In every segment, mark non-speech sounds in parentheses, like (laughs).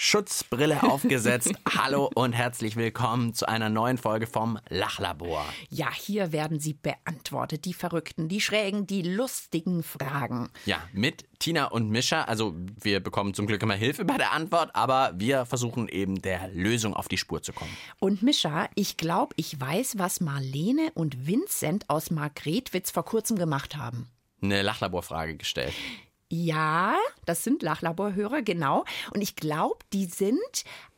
Schutzbrille (laughs) aufgesetzt. Hallo und herzlich willkommen zu einer neuen Folge vom Lachlabor. Ja, hier werden sie beantwortet. Die verrückten, die schrägen, die lustigen Fragen. Ja, mit Tina und Mischa. Also wir bekommen zum Glück immer Hilfe bei der Antwort, aber wir versuchen eben der Lösung auf die Spur zu kommen. Und Mischa, ich glaube, ich weiß, was Marlene und Vincent aus Margretwitz vor kurzem gemacht haben. Eine Lachlaborfrage gestellt. Ja, das sind Lachlaborhörer, genau. Und ich glaube, die sind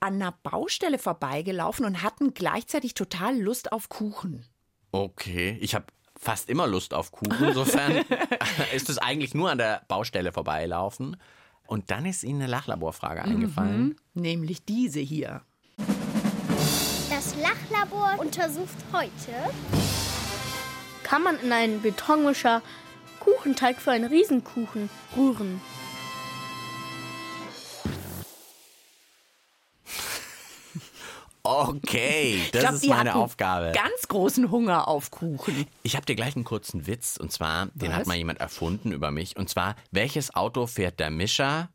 an einer Baustelle vorbeigelaufen und hatten gleichzeitig total Lust auf Kuchen. Okay, ich habe fast immer Lust auf Kuchen. Insofern (laughs) ist es eigentlich nur an der Baustelle vorbeilaufen. Und dann ist ihnen eine Lachlaborfrage eingefallen. Nämlich diese hier. Das Lachlabor untersucht heute kann man in einen Betonmischer Kuchenteig für einen Riesenkuchen rühren. Okay, das glaub, ist die meine Aufgabe. Ganz großen Hunger auf Kuchen. Ich habe dir gleich einen kurzen Witz. Und zwar, den Was? hat mal jemand erfunden über mich. Und zwar, welches Auto fährt der Mischer?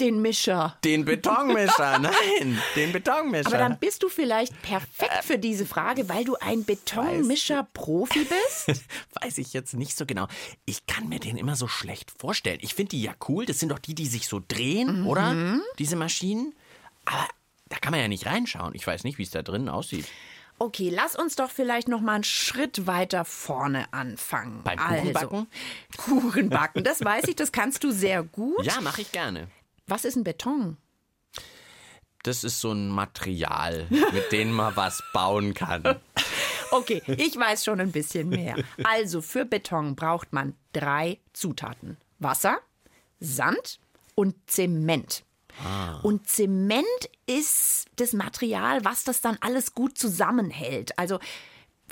Den Mischer. Den Betonmischer. (laughs) Nein, den Betonmischer. Aber dann bist du vielleicht perfekt für diese Frage, weil du ein Betonmischer-Profi bist. (laughs) Weiß ich jetzt nicht so genau. Ich kann mir den immer so schlecht vorstellen. Ich finde die ja cool. Das sind doch die, die sich so drehen, oder? Diese Maschinen. Aber da kann man ja nicht reinschauen. Ich weiß nicht, wie es da drinnen aussieht. Okay, lass uns doch vielleicht noch mal einen Schritt weiter vorne anfangen. Beim also, Kuchenbacken? Kuchenbacken, das weiß ich, das kannst du sehr (laughs) gut. Ja, mache ich gerne. Was ist ein Beton? Das ist so ein Material, mit dem man was bauen kann. (laughs) Okay, ich weiß schon ein bisschen mehr. Also für Beton braucht man drei Zutaten. Wasser, Sand und Zement. Und Zement ist das Material, was das dann alles gut zusammenhält. Also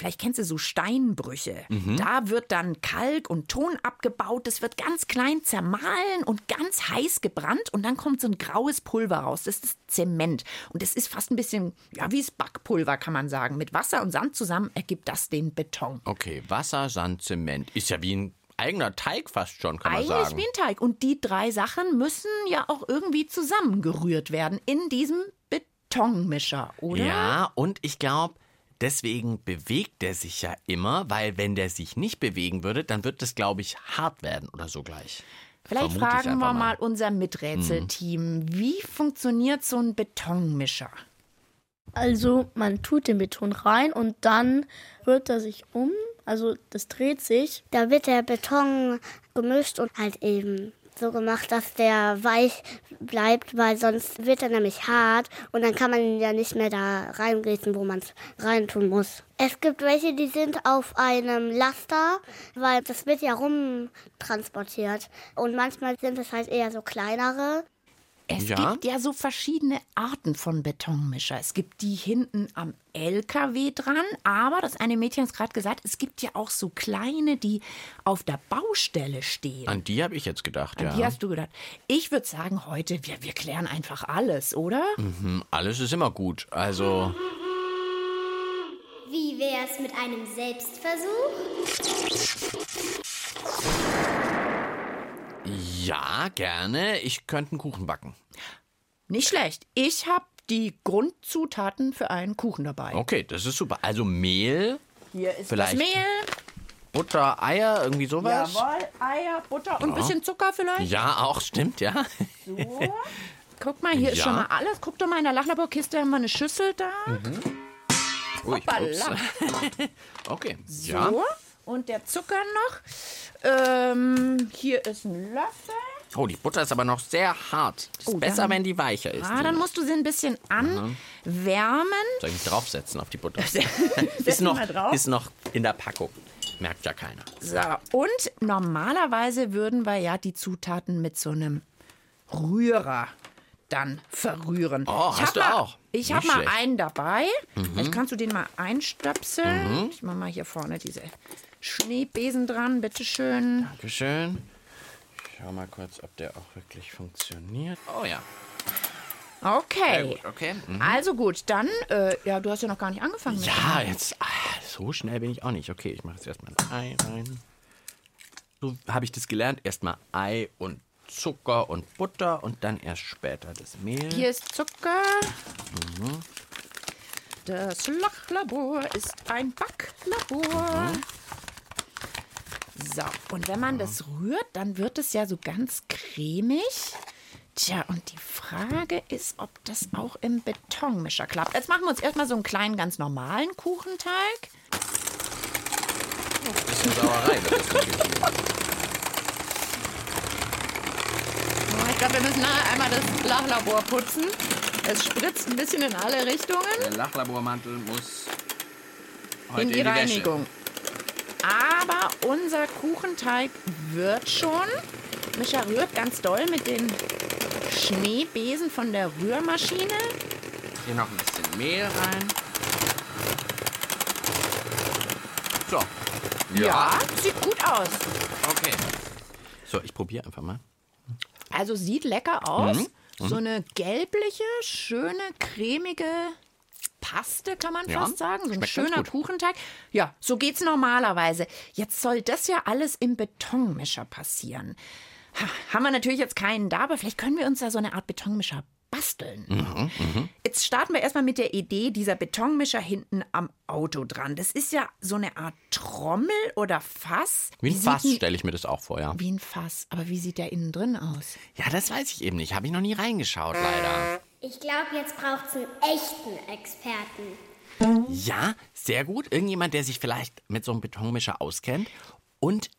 Vielleicht kennst du so Steinbrüche. Da wird dann Kalk und Ton abgebaut. Das wird ganz klein zermahlen und ganz heiß gebrannt. Und dann kommt so ein graues Pulver raus. Das ist Zement. Und das ist fast ein bisschen, ja, wie das Backpulver, kann man sagen. Mit Wasser und Sand zusammen ergibt das den Beton. Okay, Wasser, Sand, Zement. Ist ja wie ein eigener Teig fast schon, kann man Eigentlich sagen. wie ein Teig. Und die drei Sachen müssen ja auch irgendwie zusammengerührt werden in diesem Betonmischer, oder? Ja, und ich glaube, deswegen bewegt der sich ja immer, weil wenn der sich nicht bewegen würde, dann wird das, glaube ich, hart werden oder so gleich. Vielleicht Vermute fragen wir mal unser Miträtselteam, wie funktioniert so ein Betonmischer? Also man tut den Beton rein und dann rührt er sich um. Also das dreht sich. Da wird der Beton gemischt und halt eben so gemacht, dass der weich bleibt, weil sonst wird er nämlich hart und dann kann man ihn ja nicht mehr da reingießen, wo man es reintun muss. Es gibt welche, die sind auf einem Laster, weil das wird ja rumtransportiert. Und manchmal sind es halt eher so kleinere. Es Ja? gibt ja so verschiedene Arten von Betonmischer. Es gibt die hinten am LKW dran, aber das eine Mädchen hat gerade gesagt, es gibt ja auch so kleine, die auf der Baustelle stehen. An die habe ich jetzt gedacht, An ja. die hast du gedacht. Ich würde sagen, heute, wir, wir klären einfach alles, oder? Hm, Alles ist immer gut. Also, Wie wär's mit einem Selbstversuch? Ja, gerne. Ich könnte einen Kuchen backen. Nicht schlecht. Ich habe die Grundzutaten für einen Kuchen dabei. Okay, das ist super. Also Mehl, Hier ist Vielleicht. das Mehl. Butter, Eier, irgendwie sowas. Jawohl, Eier, Butter und ein bisschen Zucker vielleicht. Ja, auch stimmt, ja. So. (laughs) Guck mal, hier ist Ja. schon mal alles. Guck doch mal, in der Lachlaborkiste haben wir eine Schüssel da. Ui, Hoppala. ups. (laughs) Okay, ja. Und der Zucker noch. Ähm, hier ist ein Löffel. Oh, die Butter ist aber noch sehr hart. Ist Oh, besser, dann- wenn die weicher ist. Ah, dann musst du sie ein bisschen anwärmen. Soll ich mich draufsetzen auf die Butter? (laughs) (laughs) Ist, noch, ist noch in der Packung. Merkt ja keiner. So, und normalerweise würden wir ja die Zutaten mit so einem Rührer dann verrühren. Oh, Ich hast du mal, auch? Ich habe mal. Mhm. einen dabei. Vielleicht kannst du den mal einstöpseln. Ich mache mal hier vorne diese Schneebesen dran, bitteschön. Dankeschön. schau mal kurz, ob der auch wirklich funktioniert. Oh ja. Okay. Gut, okay. Mhm. Also gut, dann, äh, ja, du hast ja noch gar nicht angefangen. Ja, jetzt. Ah, so schnell bin ich auch nicht. Okay, ich mache jetzt erstmal ein Ei rein. So habe ich das gelernt. Erstmal Ei und Zucker und Butter und dann erst später das Mehl. Hier ist Zucker. Das Lachlabor ist ein Backlabor. So, und wenn man das rührt, dann wird es ja so ganz cremig. Tja, und die Frage ist, ob das auch im Betonmischer klappt. Jetzt machen wir uns erstmal so einen kleinen, ganz normalen Kuchenteig. bisschen Sauerei. Das ist Ich glaube, wir müssen nachher einmal das Lachlabor putzen. Es spritzt ein bisschen in alle Richtungen. Der Lachlabormantel muss heute in die, Wäsche. Reinigung. Aber unser Kuchenteig wird schon. Micha rührt ganz doll mit den Schneebesen von der Rührmaschine. Hier noch ein bisschen Mehl rein. So. sieht gut aus. Okay. So, ich probiere einfach mal. Also sieht lecker aus. Mhm. So eine gelbliche, schöne, cremige Paste, kann man Ja, fast sagen. So ein schmeckt schöner. Kuchenteig. Ja, so geht's normalerweise. Jetzt soll das ja alles im Betonmischer passieren. Ha, haben wir natürlich jetzt keinen da, aber vielleicht können wir uns da so eine Art Betonmischer basteln. Mhm, Jetzt starten wir erstmal mit der Idee dieser Betonmischer hinten am Auto dran. Das ist ja so eine Art Trommel oder Fass. Wie ein sieht Fass stelle ich mir das auch vor, ja. Wie ein Fass. Aber wie sieht der innen drin aus? Ja, das weiß ich eben nicht. Habe ich noch nie reingeschaut, leider. Ich glaube, jetzt braucht es einen echten Experten. Ja, sehr gut. Irgendjemand, der sich vielleicht mit so einem Betonmischer auskennt. Und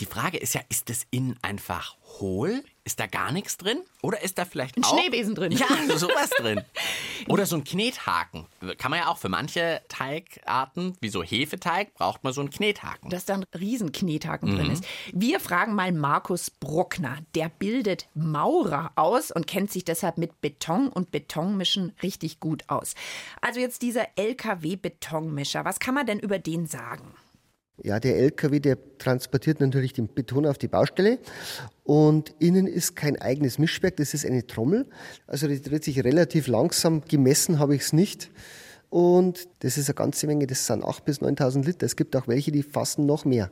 die Frage ist ja, ist das innen einfach hohl? Ist da gar nichts drin? Oder ist da vielleicht Ein auch... Schneebesen drin. Ja, (laughs) sowas drin. (laughs) Oder so ein Knethaken. Kann man ja auch für manche Teigarten, wie so Hefeteig, braucht man so einen Knethaken. dass da ein Riesenknethaken Mhm. drin ist. Wir fragen mal Markus Bruckner. Der bildet Maurer aus und kennt sich deshalb mit Beton und Betonmischen richtig gut aus. Also jetzt dieser LKW-Betonmischer. Was kann man denn über den sagen? Ja, der LKW, der transportiert natürlich den Beton auf die Baustelle und innen ist kein eigenes Mischwerk, das ist eine Trommel. Also die dreht sich relativ langsam, gemessen habe ich es nicht. Und das ist eine ganze Menge, das sind 8.000 bis 9.000 Liter. Es gibt auch welche, die fassen noch mehr.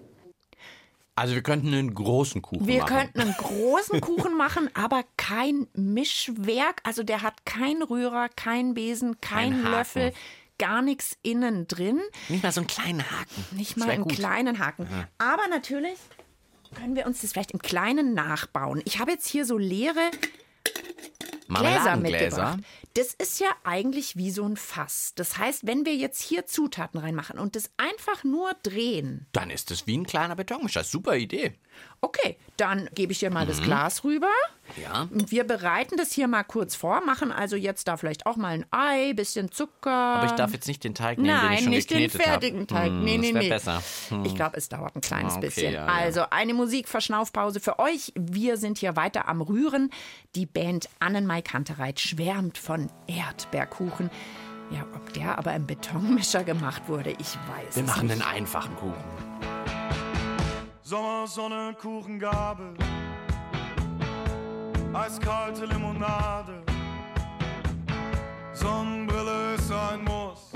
Also wir könnten einen großen Kuchen Wir machen. könnten einen (laughs) großen Kuchen machen, aber kein Mischwerk. Also der hat keinen Rührer, keinen Besen, keinen Haken. Löffel, gar nichts innen drin. Nicht mal so einen kleinen Haken. Nicht Das mal einen gut. kleinen Haken. Aber natürlich können wir uns das vielleicht im Kleinen nachbauen. Ich habe jetzt hier so leere Gläser mitgebracht. Das ist ja eigentlich wie so ein Fass. Das heißt, wenn wir jetzt hier Zutaten reinmachen und das einfach nur drehen, Dann ist es wie ein kleiner Betonmischer. Super Idee. okay, dann gebe ich dir mal Mhm. das Glas rüber. Ja. Und wir bereiten das hier mal kurz vor, machen also jetzt da vielleicht auch mal ein Ei, bisschen Zucker. Aber ich darf jetzt nicht den Teig nehmen, den ich Nein, schon nicht den geknetet habe. fertigen Teig. Hm, nee, nee, das nee. besser. Hm. Ich glaube, es dauert ein kleines Okay, bisschen. ja, ja. Also eine Musikverschnaufpause für euch. Wir sind hier weiter am Rühren. Die Band Annenmai Kantereit schwärmt von Erdbeerkuchen. Ja, ob der aber im Betonmischer gemacht wurde, ich weiß Wir machen nicht. einen einfachen Kuchen. Sommersonne, Kuchengabel, eiskalte Limonade, Sonnenbrille ist ein Muss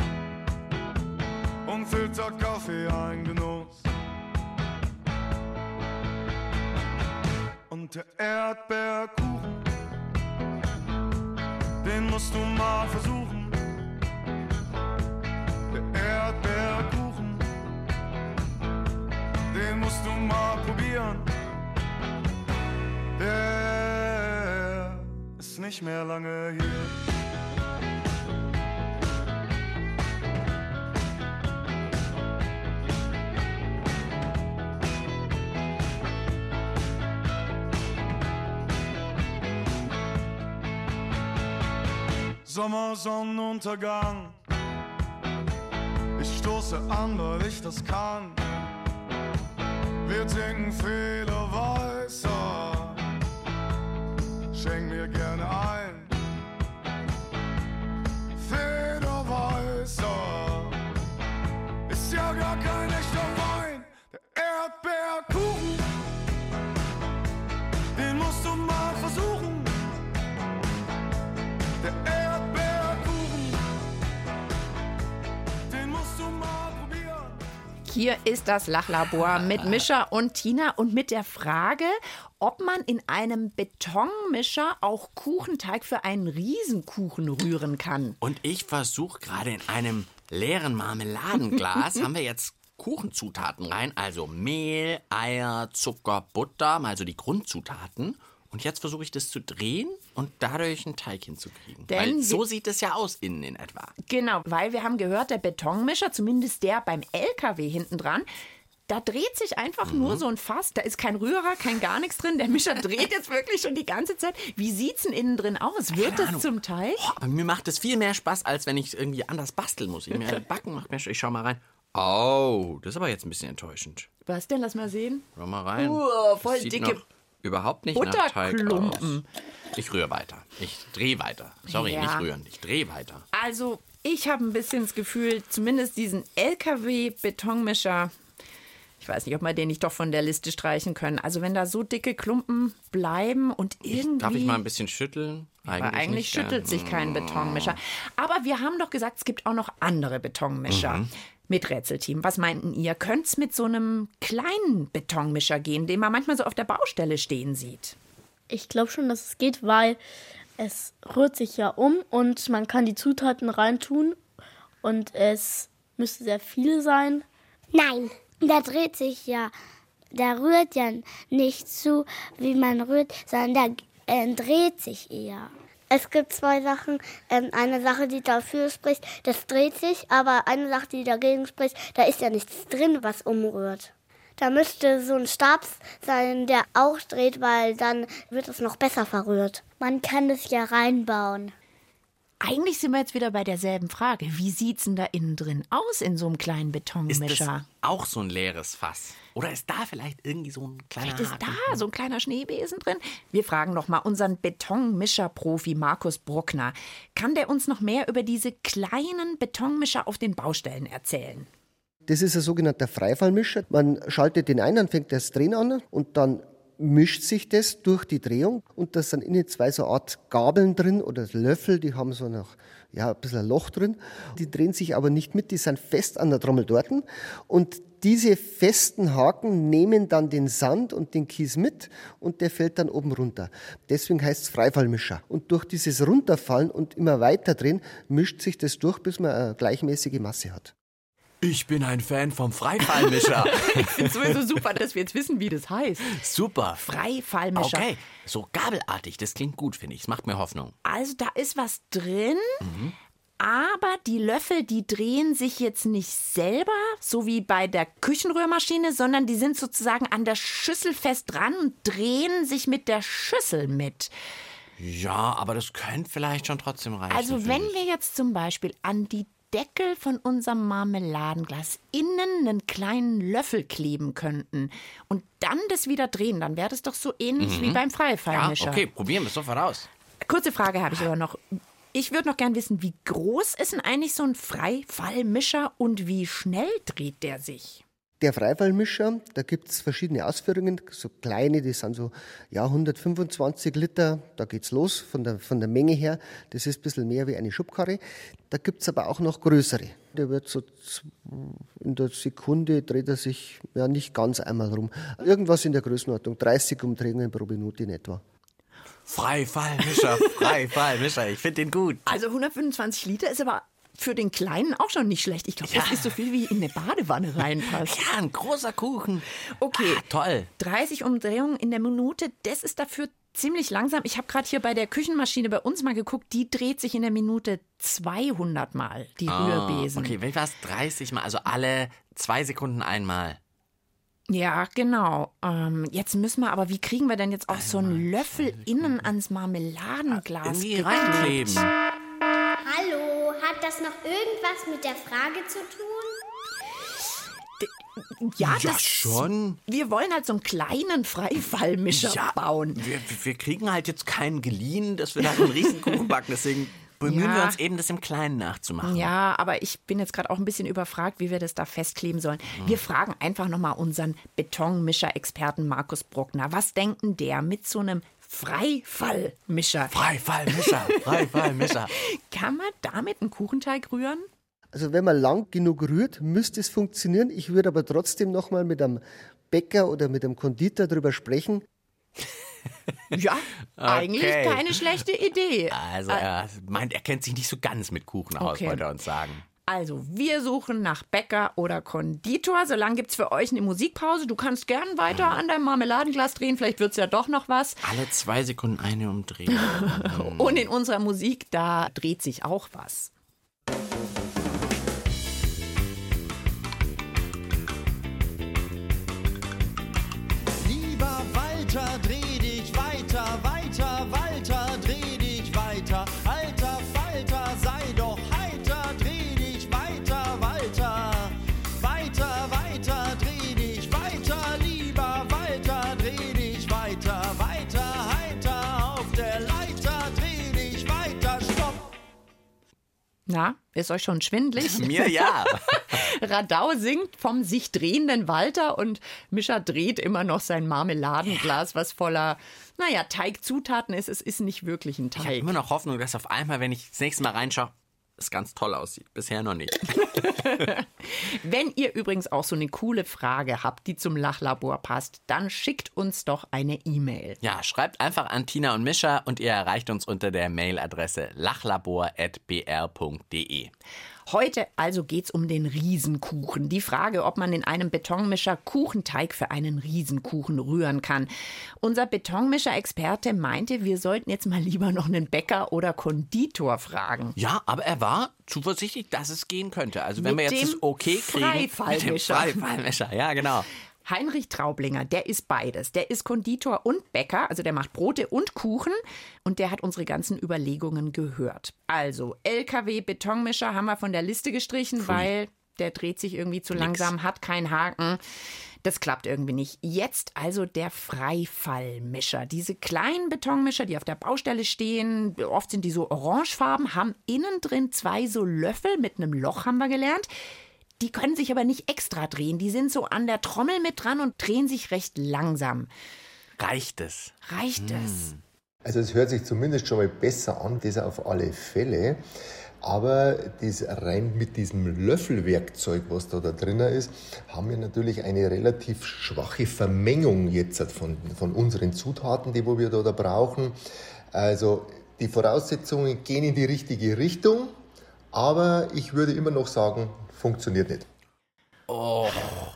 und Filterkaffee ein Genuss. Und der Erdbeerkuchen, den musst du mal versuchen. Der Erdbeerkuchen den musst du mal probieren. Nicht mehr lange hier. Sommersonnenuntergang. Ich stoße an, weil ich das kann. Wir trinken viele Weißer. Hier ist das Lachlabor mit Mischa und Tina und mit der Frage, ob man in einem Betonmischer auch Kuchenteig für einen Riesenkuchen rühren kann. Und ich versuche gerade in einem leeren Marmeladenglas, (laughs) haben wir jetzt Kuchenzutaten rein, also Mehl, Eier, Zucker, Butter, mal so die Grundzutaten. Und jetzt versuche ich das zu drehen und dadurch einen Teig hinzukriegen. Denn Weil so sieht es ja aus innen in etwa. Genau, weil wir haben gehört, der Betonmischer, zumindest der beim LKW hinten dran, da dreht sich einfach nur so ein Fass. Da ist kein Rührer, kein gar nichts drin. Der Mischer dreht jetzt wirklich schon die ganze Zeit. Wie sieht's denn innen drin aus? Wird Keine es Ahnung. zum Teig? Aber mir macht es viel mehr Spaß, als wenn ich irgendwie anders basteln muss. Ich mir (laughs) backen macht mir Ich schau mal rein. Oh, das ist aber jetzt ein bisschen enttäuschend. Was denn? Lass mal sehen. Schau mal rein. Uh, voll Das sieht dicke noch überhaupt nicht nach Teig aus. Ich rühre weiter. Ich drehe weiter. Sorry, Ja. nicht rühren. Ich drehe weiter. Also, ich habe ein bisschen das Gefühl, zumindest diesen LKW-Betonmischer, ich weiß nicht, ob wir den nicht doch von der Liste streichen können. Also, wenn da so dicke Klumpen bleiben und irgendwie. Darf ich mal ein bisschen schütteln? Aber eigentlich nicht, gell? schüttelt sich kein Betonmischer. Aber wir haben doch gesagt, es gibt auch noch andere Betonmischer. Mhm. Mit Rätselteam. Was meinten ihr? Könnte es mit so einem kleinen Betonmischer gehen, den man manchmal so auf der Baustelle stehen sieht? Ich glaube schon, dass es geht, weil es rührt sich ja um und man kann die Zutaten reintun und es müsste sehr viel sein. Nein, der dreht sich ja. Der rührt ja nicht zu, wie man rührt, sondern der äh, dreht sich eher. Es gibt zwei Sachen. Ähm, eine Sache, die dafür spricht, das dreht sich, aber eine Sache, die dagegen spricht, da ist ja nichts drin, was umrührt. Da müsste so ein Stab sein, der auch dreht, weil dann wird es noch besser verrührt. Man kann es ja reinbauen. Eigentlich sind wir jetzt wieder bei derselben Frage. Wie sieht's denn da innen drin aus in so einem kleinen Ist das Betonmischer? auch so ein leeres Fass? Oder ist da vielleicht irgendwie so ein kleiner Vielleicht ist Haken? da so ein kleiner Schneebesen drin. Wir fragen noch mal unseren Betonmischer-Profi Markus Bruckner. Kann der uns noch mehr über diese kleinen Betonmischer auf den Baustellen erzählen? Das ist ein sogenannter Freifallmischer. Man schaltet den ein, dann fängt das Drehen an und dann mischt sich das durch die Drehung und da sind innen zwei so Art Gabeln drin oder Löffel, die haben so noch ja, ein bisschen ein Loch drin. Die drehen sich aber nicht mit, die sind fest an der Trommel dort und diese festen Haken nehmen dann den Sand und den Kies mit und der fällt dann oben runter. Deswegen heißt es Freifallmischer. Und durch dieses Runterfallen und immer weiter drehen, mischt sich das durch, bis man eine gleichmäßige Masse hat. Ich bin ein Fan vom Freifallmischer. (laughs) Ich finde es sowieso super, dass wir jetzt wissen, wie das heißt. Super. Freifallmischer. Okay, so gabelartig, das klingt gut, finde ich. Es macht mir Hoffnung. Also da ist was drin, aber die Löffel, die drehen sich jetzt nicht selber, so wie bei der Küchenrührmaschine, sondern die sind sozusagen an der Schüssel fest dran und drehen sich mit der Schüssel mit. Ja, aber das könnte vielleicht schon trotzdem reichen. Also wenn wir jetzt zum Beispiel an die Deckel von unserem Marmeladenglas innen einen kleinen Löffel kleben könnten und dann das wieder drehen, dann wäre das doch so ähnlich wie beim Ja, Freifallmischer. okay, probieren wir es sofort aus. Kurze Frage habe ich aber noch. Ich würde noch gern wissen, wie groß ist denn eigentlich so ein Freifallmischer und wie schnell dreht der sich? Der Freifallmischer, da gibt es verschiedene Ausführungen, so kleine, die sind so ja, 125 Liter, da geht's los von der, von der Menge her. Das ist ein bisschen mehr wie eine Schubkarre. Da gibt es aber auch noch größere. Der wird so in der Sekunde dreht er sich ja nicht ganz einmal rum. Irgendwas in der Größenordnung, 30 Umdrehungen pro Minute in etwa. Freifallmischer, Freifallmischer. Ich finde den gut. Also 125 Liter ist aber für den Kleinen auch schon nicht schlecht. Ich glaube, das Ja. ist so viel, wie in eine Badewanne reinpasst. Ja, ein großer Kuchen. Okay. Ah, toll. 30 Umdrehungen in der Minute, das ist dafür ziemlich langsam. Ich habe gerade hier bei der Küchenmaschine bei uns mal geguckt, die dreht sich in der Minute 200 Mal, die Rührbesen. Ah, Okay, wie war's? 30 Mal, also alle zwei Sekunden einmal. Ja, genau. Ähm, jetzt müssen wir aber, wie kriegen wir denn jetzt auch so einen Löffel innen ans Marmeladenglas Irgendwie reinkleben. Hat das noch irgendwas mit der Frage zu tun? Ja, Ja, das, schon. Wir wollen halt so einen kleinen Freifallmischer bauen. Wir, wir kriegen halt jetzt keinen geliehen, dass wir da so einen Riesenkuchen backen. Deswegen bemühen Ja. wir uns eben, das im Kleinen nachzumachen. Ja, aber ich bin jetzt gerade auch ein bisschen überfragt, wie wir das da festkleben sollen. Wir fragen einfach nochmal unseren Betonmischer-Experten Markus Bruckner. Was denkt denn der mit so einem Freifallmischer? Freifallmischer, (laughs) Freifallmischer. Kann man damit einen Kuchenteig rühren? Also wenn man lang genug rührt, müsste es funktionieren. Ich würde aber trotzdem nochmal mit einem Bäcker oder mit einem Konditor darüber sprechen. Ja, (laughs) eigentlich keine schlechte Idee. Also er meint, er kennt sich nicht so ganz mit Kuchen aus, Okay. wollte er uns sagen. Also, wir suchen nach Bäcker oder Konditor. Solange gibt es für euch eine Musikpause. Du kannst gern weiter an deinem Marmeladenglas drehen. Vielleicht wird es ja doch noch was. Alle zwei Sekunden eine Umdrehung. (laughs) Und in unserer Musik, da dreht sich auch was. Lieber Walter, dreh Na, ist euch schon schwindlig? (laughs) Mir ja. (laughs) Radau singt vom sich drehenden Walter und Mischa dreht immer noch sein Marmeladenglas, was voller, naja, Teigzutaten ist. Es ist nicht wirklich ein Ich habe Teig. immer noch Hoffnung, dass auf einmal, wenn ich das nächste Mal reinschaue, es ganz toll aussieht. Bisher noch nicht. (laughs) (laughs) Wenn ihr übrigens auch so eine coole Frage habt, die zum Lachlabor passt, dann schickt uns doch eine E-Mail. Ja, schreibt einfach an Tina und Mischa und ihr erreicht uns unter der Mailadresse lachlabor.br.de. Heute also geht's um den Riesenkuchen. Die Frage, ob man in einem Betonmischer Kuchenteig für einen Riesenkuchen rühren kann. Unser Betonmischer-Experte meinte, wir sollten jetzt mal lieber noch einen Bäcker oder Konditor fragen. Ja, aber er war zuversichtlich, dass es gehen könnte. Also wenn Mit wir jetzt das Okay kriegen. Mit dem Freifallmischer. Freifallmischer, ja genau. Heinrich Traublinger, der ist beides. Der ist Konditor und Bäcker, also der macht Brote und Kuchen und der hat unsere ganzen Überlegungen gehört. Also LKW Betonmischer haben wir von der Liste gestrichen, weil der dreht sich irgendwie zu langsam, hat keinen Haken. Das klappt irgendwie nicht. Jetzt also der Freifallmischer. Diese kleinen Betonmischer, die auf der Baustelle stehen, oft sind die so orangefarben, haben innen drin zwei so Löffel mit einem Loch, haben wir gelernt. Die können sich aber nicht extra drehen. Die sind so an der Trommel mit dran und drehen sich recht langsam. Reicht es? Reicht es? Also es hört sich zumindest schon mal besser an, das auf alle Fälle. Aber das rein mit diesem Löffelwerkzeug, was da, da drin ist, haben wir natürlich eine relativ schwache Vermengung jetzt von, von unseren Zutaten, die wo wir da, da brauchen. Also die Voraussetzungen gehen in die richtige Richtung, aber ich würde immer noch sagen, funktioniert nicht. Oh,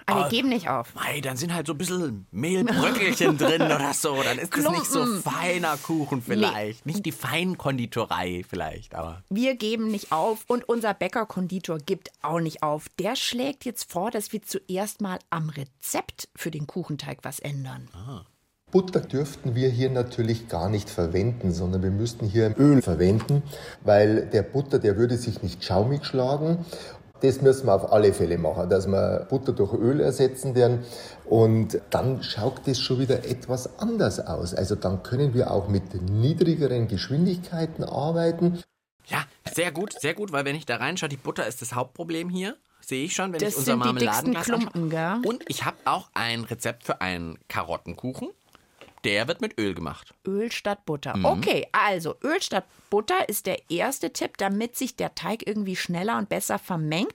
Aber wir geben nicht auf. mei, dann sind halt so ein bisschen Mehlbröckelchen (laughs) drin oder so. Dann ist es nicht so Klumpen. feiner Kuchen vielleicht. Nicht die Feinkonditorei vielleicht, aber. Wir geben nicht auf und unser Bäcker-Konditor gibt auch nicht auf. Der schlägt jetzt vor, dass wir zuerst mal am Rezept für den Kuchenteig was ändern. Butter dürften wir hier natürlich gar nicht verwenden, sondern wir müssten hier Öl verwenden, weil der Butter, der würde sich nicht schaumig schlagen. Das müssen wir auf alle Fälle machen, dass wir Butter durch Öl ersetzen werden. Und dann schaut das schon wieder etwas anders aus. Also dann können wir auch mit niedrigeren Geschwindigkeiten arbeiten. Ja, sehr gut, sehr gut, weil wenn ich da reinschaue, die Butter ist das Hauptproblem hier. Sehe ich schon, wenn Das ich unser sind die dicksten Marmeladenglas Klumpen, anschaue. gell? Und ich habe auch ein Rezept für einen Karottenkuchen. Der wird mit Öl gemacht. Öl statt Butter. Mhm. Okay, also Öl statt Butter ist der erste Tipp, damit sich der Teig irgendwie schneller und besser vermengt.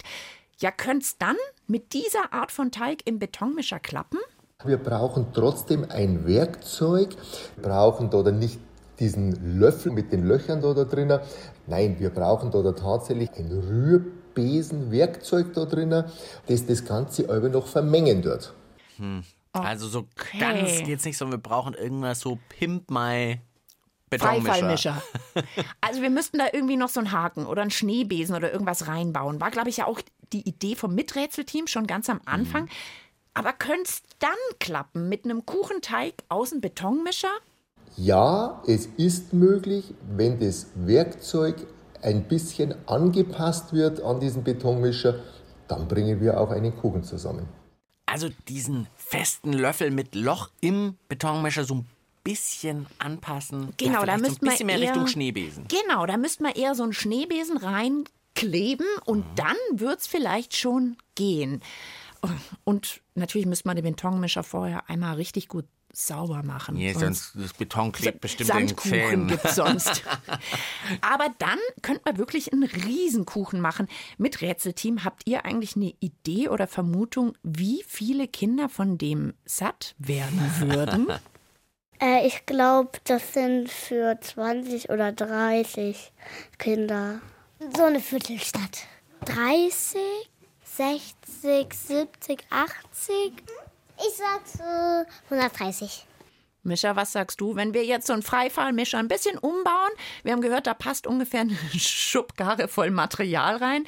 Ja, könnte es dann mit dieser Art von Teig im Betonmischer klappen? Wir brauchen trotzdem ein Werkzeug, Wir brauchen da dann nicht diesen Löffel mit den Löchern da, da drinnen. Nein, wir brauchen da, da tatsächlich ein Rührbesenwerkzeug da drinnen, das das Ganze aber noch vermengen wird. Also so ganz geht's nicht, sondern wir brauchen irgendwas so Pimp My Betonmischer. (laughs) Also wir müssten da irgendwie noch so einen Haken oder einen Schneebesen oder irgendwas reinbauen. War, glaube ich, ja auch die Idee vom Miträtselteam schon ganz am Anfang. Aber könnte es dann klappen mit einem Kuchenteig aus dem Betonmischer? Ja, es ist möglich, wenn das Werkzeug ein bisschen angepasst wird an diesen Betonmischer, dann bringen wir auch einen Kuchen zusammen. Also diesen festen Löffel mit Loch im Betonmischer so ein bisschen anpassen. Genau, ja, da müsste so ein man bisschen mehr eher, Richtung Schneebesen. Genau, da müsste man eher so einen Schneebesen reinkleben und dann wird es vielleicht schon gehen. Und natürlich müsste man den Betonmischer vorher einmal richtig gut sauber machen. Nee, sonst das Beton klebt bestimmt in den Sandkuchen Zähnen. gibt's sonst. (laughs) Aber dann könnte man wirklich einen Riesenkuchen machen. Mit Rätselteam habt ihr eigentlich eine Idee oder Vermutung, wie viele Kinder von dem satt werden (laughs) würden? Äh, ich glaube, das sind für 20 oder 30 Kinder. So eine Viertelstadt. 30, 60, 70, 80. Ich sag so 130. Mischa, was sagst du? Wenn wir jetzt so einen Freifallmischer ein bisschen umbauen, wir haben gehört, da passt ungefähr eine (laughs) Schubkarre voll Material rein.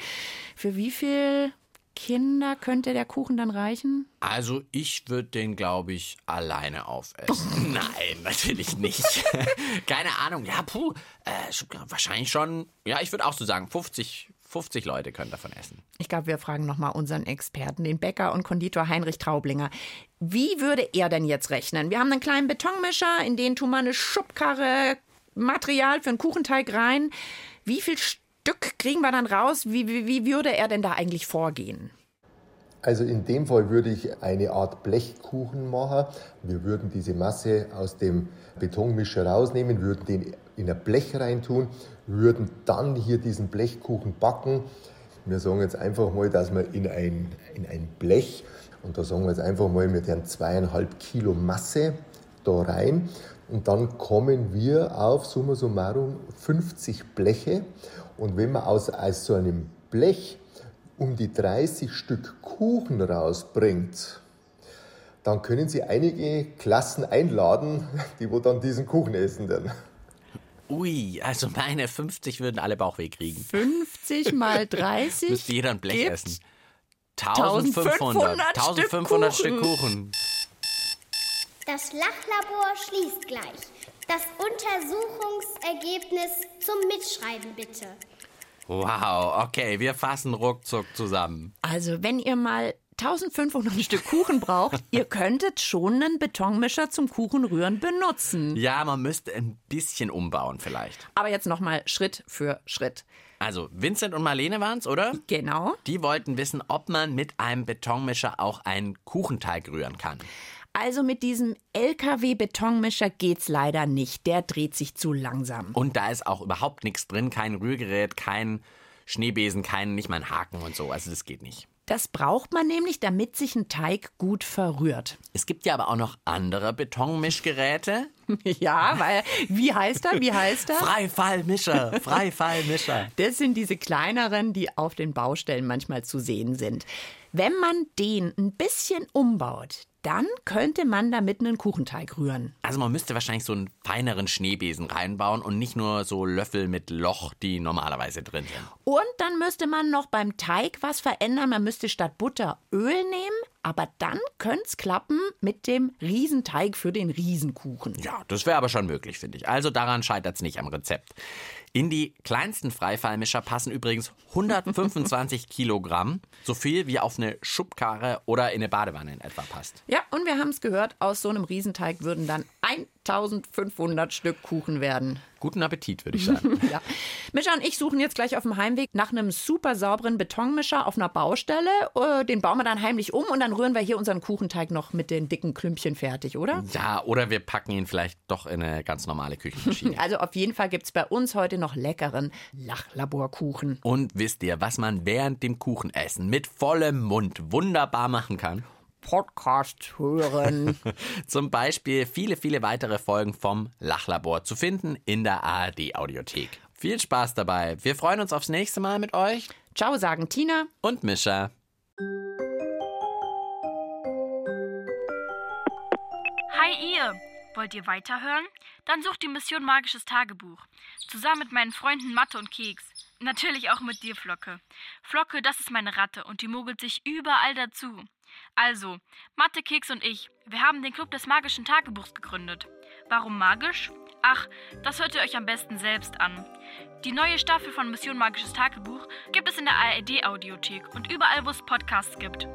Für wie viel Kinder könnte der Kuchen dann reichen? Also ich würde den, glaube ich, alleine aufessen. (laughs) Nein, natürlich nicht. (laughs) Keine Ahnung. Ja, puh. Äh, wahrscheinlich schon. Ja, ich würde auch so sagen, 50, 50 Leute können davon essen. Ich glaube, wir fragen nochmal unseren Experten, den Bäcker und Konditor Heinrich Traublinger. Wie würde er denn jetzt rechnen? Wir haben einen kleinen Betonmischer, in den tun wir eine Schubkarre Material für einen Kuchenteig rein. Wie viel Stück kriegen wir dann raus? Wie, wie, wie würde er denn da eigentlich vorgehen? Also in dem Fall würde ich eine Art Blechkuchen machen. Wir würden diese Masse aus dem Betonmischer rausnehmen, würden den in ein Blech reintun, würden dann hier diesen Blechkuchen backen. Wir sagen jetzt einfach mal, dass wir in ein, in ein Blech, und da sagen wir jetzt einfach mal, wir werden zweieinhalb Kilo Masse da rein. Und dann kommen wir auf summa summarum 50 Bleche. Und wenn man aus, aus so einem Blech um die 30 Stück Kuchen rausbringt, dann können Sie einige Klassen einladen, die wo dann diesen Kuchen essen werden. Ui, also meine 50 würden alle Bauchweh kriegen. 50 mal (laughs) 30 Müsste jeder ein Blech essen. 1500. 1500 1500 Stück Stück Kuchen. Das Lachlabor schließt gleich. Das Untersuchungsergebnis zum Mitschreiben bitte. Wow, okay, wir fassen ruckzuck zusammen. Also, wenn ihr mal 1500 Stück Kuchen braucht, (laughs) ihr könntet schon einen Betonmischer zum Kuchenrühren benutzen. Ja, man müsste ein bisschen umbauen vielleicht. Aber jetzt nochmal Schritt für Schritt. Also, Vincent und Marlene waren's, oder? Genau. Die wollten wissen, ob man mit einem Betonmischer auch einen Kuchenteig rühren kann. Also mit diesem LKW-Betonmischer geht's leider nicht. Der dreht sich zu langsam. Und da ist auch überhaupt nichts drin, kein Rührgerät, kein Schneebesen, kein, nicht mal ein Haken und so. Also das geht nicht. Das braucht man nämlich, damit sich ein Teig gut verrührt. Es gibt ja aber auch noch andere Betonmischgeräte. (laughs) Ja, weil, wie heißt er? Wie heißt er? Freifallmischer, (laughs) Freifallmischer. Das sind diese kleineren, die auf den Baustellen manchmal zu sehen sind. Wenn man den ein bisschen umbaut, dann könnte man damit einen Kuchenteig rühren. Also man müsste wahrscheinlich so einen feineren Schneebesen reinbauen und nicht nur so Löffel mit Loch, die normalerweise drin sind. Und dann müsste man noch beim Teig was verändern. Man müsste statt Butter Öl nehmen, aber dann könnte es klappen mit dem Riesenteig für den Riesenkuchen. Ja, das wäre aber schon möglich, finde ich. Also daran scheitert es nicht am Rezept. In die kleinsten Freifallmischer passen übrigens 125 (laughs) Kilogramm, so viel wie auf eine Schubkarre oder in eine Badewanne in etwa passt. Ja, und wir haben es gehört, aus so einem Riesenteig würden dann 1500 Stück Kuchen werden. Guten Appetit, würde ich sagen. (laughs) Ja. Mischa und ich suchen jetzt gleich auf dem Heimweg nach einem super sauberen Betonmischer auf einer Baustelle. Äh, Den bauen wir dann heimlich um und dann rühren wir hier unseren Kuchenteig noch mit den dicken Klümpchen fertig, oder? ja, oder wir packen ihn vielleicht doch in eine ganz normale Küchenmaschine. (laughs) Also auf jeden Fall gibt es bei uns heute noch leckeren Lachlaborkuchen. Und wisst ihr, was man während dem Kuchenessen mit vollem Mund wunderbar machen kann? Podcast hören. (laughs) Zum Beispiel viele, viele weitere Folgen vom Lachlabor zu finden in der ARD-Audiothek. Viel Spaß dabei. Wir freuen uns aufs nächste Mal mit euch Ciao, sagen Tina. und Mischa. Hi ihr! Wollt ihr weiterhören? Dann sucht die Mission Magisches Tagebuch. Zusammen mit meinen Freunden Mathe und Keks. Natürlich auch mit dir, Flocke. Flocke, das ist meine Ratte und die mogelt sich überall dazu. Also, Mathe, Keks und ich, wir haben den Club des Magischen Tagebuchs gegründet. Warum magisch? Ach, das hört ihr euch am besten selbst an. Die neue Staffel von Mission Magisches Tagebuch gibt es in der ARD-Audiothek und überall, wo es Podcasts gibt.